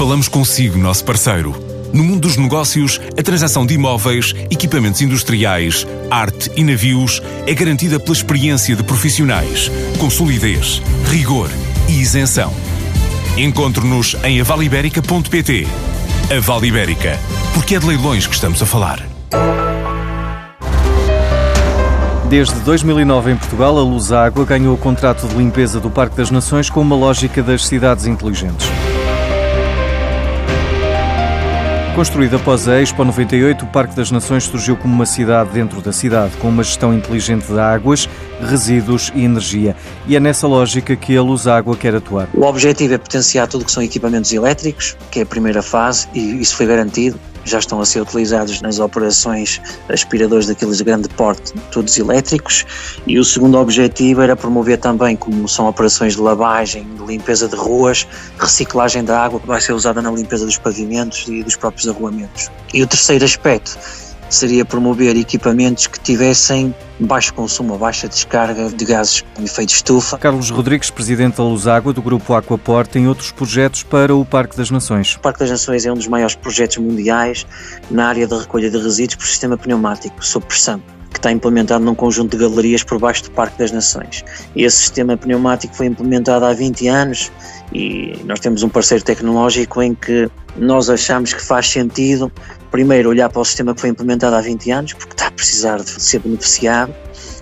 Falamos consigo, nosso parceiro. No mundo dos negócios, a transação de imóveis, equipamentos industriais, arte e navios é garantida pela experiência de profissionais, com solidez, rigor e isenção. Encontre-nos em avaliberica.pt. A Vale Ibérica, porque é de leilões que estamos a falar. Desde 2009 em Portugal, a Luz Água ganhou o contrato de limpeza do Parque das Nações com uma lógica das cidades inteligentes. Construído após a Expo 98, o Parque das Nações surgiu como uma cidade dentro da cidade, com uma gestão inteligente de águas, resíduos e energia. E é nessa lógica que a Luz Água quer atuar. O objetivo é potenciar tudo o que são equipamentos elétricos, que é a primeira fase, e isso foi garantido já estão a ser utilizados nas operações aspiradores daqueles de grande porte, todos elétricos, e o segundo objetivo era promover também, como são operações de lavagem, de limpeza de ruas, reciclagem da água que vai ser usada na limpeza dos pavimentos e dos próprios arruamentos. E o terceiro aspecto seria promover equipamentos que tivessem baixo consumo, baixa descarga de gases com efeito estufa. Carlos Rodrigues, presidente da Luz Água do Grupo Aquaport, tem outros projetos para o Parque das Nações. O Parque das Nações é um dos maiores projetos mundiais na área da recolha de resíduos por sistema pneumático, sob pressão está implementado num conjunto de galerias por baixo do Parque das Nações. Esse sistema pneumático foi implementado há 20 anos e nós temos um parceiro tecnológico em que nós achamos que faz sentido primeiro olhar para o sistema que foi implementado há 20 anos, porque está a precisar de ser beneficiado,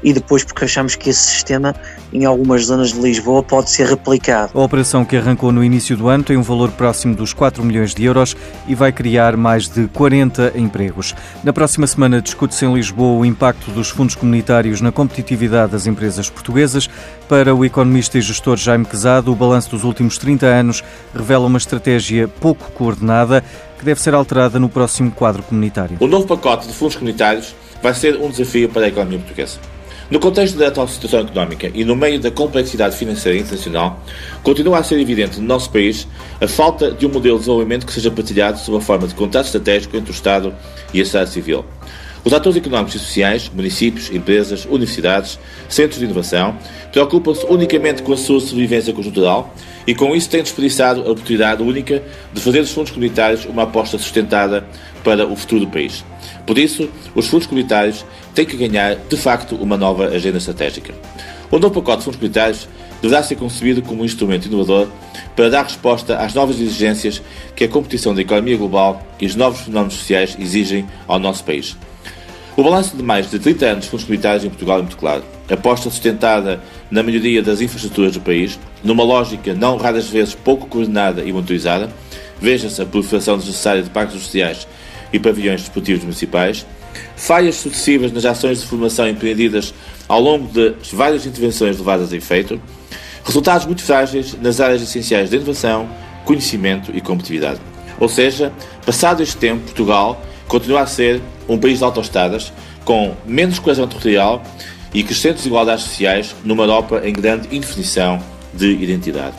e depois porque achamos que esse sistema em algumas zonas de Lisboa pode ser replicado. A operação que arrancou no início do ano tem um valor próximo dos 4 milhões de euros e vai criar mais de 40 empregos. Na próxima semana discute-se em Lisboa o impacto dos fundos comunitários na competitividade das empresas portuguesas. Para o economista e gestor Jaime Quezado, o balanço dos últimos 30 anos revela uma estratégia pouco coordenada que deve ser alterada no próximo quadro comunitário. O novo pacote de fundos comunitários vai ser um desafio para a economia portuguesa. No contexto da atual situação económica e no meio da complexidade financeira internacional, continua a ser evidente no nosso país a falta de um modelo de desenvolvimento que seja partilhado sob a forma de contrato estratégico entre o Estado e a sociedade civil. Os atores económicos e sociais, municípios, empresas, universidades, centros de inovação, preocupam-se unicamente com a sua sobrevivência conjuntural e com isso têm desperdiçado a oportunidade única de fazer dos fundos comunitários uma aposta sustentada para o futuro do país. Por isso, os fundos comunitários têm que ganhar, de facto, uma nova agenda estratégica. O novo pacote de fundos comunitários deverá ser concebido como um instrumento inovador para dar resposta às novas exigências que a competição da economia global e os novos fenómenos sociais exigem ao nosso país. O balanço de mais de 30 anos de fundos comunitários em Portugal é muito claro. Aposta sustentada na melhoria das infraestruturas do país, numa lógica não raras vezes pouco coordenada e monitorizada, veja-se a proliferação desnecessária de parques sociais e pavilhões desportivos municipais, falhas sucessivas nas ações de formação empreendidas ao longo de várias intervenções levadas a efeito, resultados muito frágeis nas áreas essenciais de inovação, conhecimento e competitividade. Ou seja, passado este tempo, Portugal continua a ser um país de autoestradas, com menos coesão territorial e crescentes desigualdades sociais numa Europa em grande indefinição de identidade.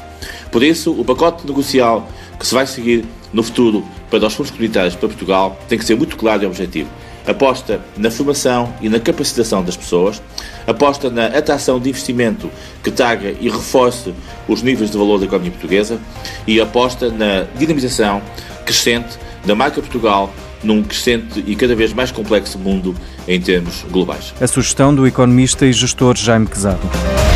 Por isso, o pacote negocial que se vai seguir no futuro para os fundos comunitários para Portugal tem que ser muito claro e objetivo. Aposta na formação e na capacitação das pessoas, aposta na atração de investimento que traga e reforce os níveis de valor da economia portuguesa e aposta na dinamização crescente da marca Portugal num crescente e cada vez mais complexo mundo em termos globais. A sugestão do economista e gestor Jaime Quezado.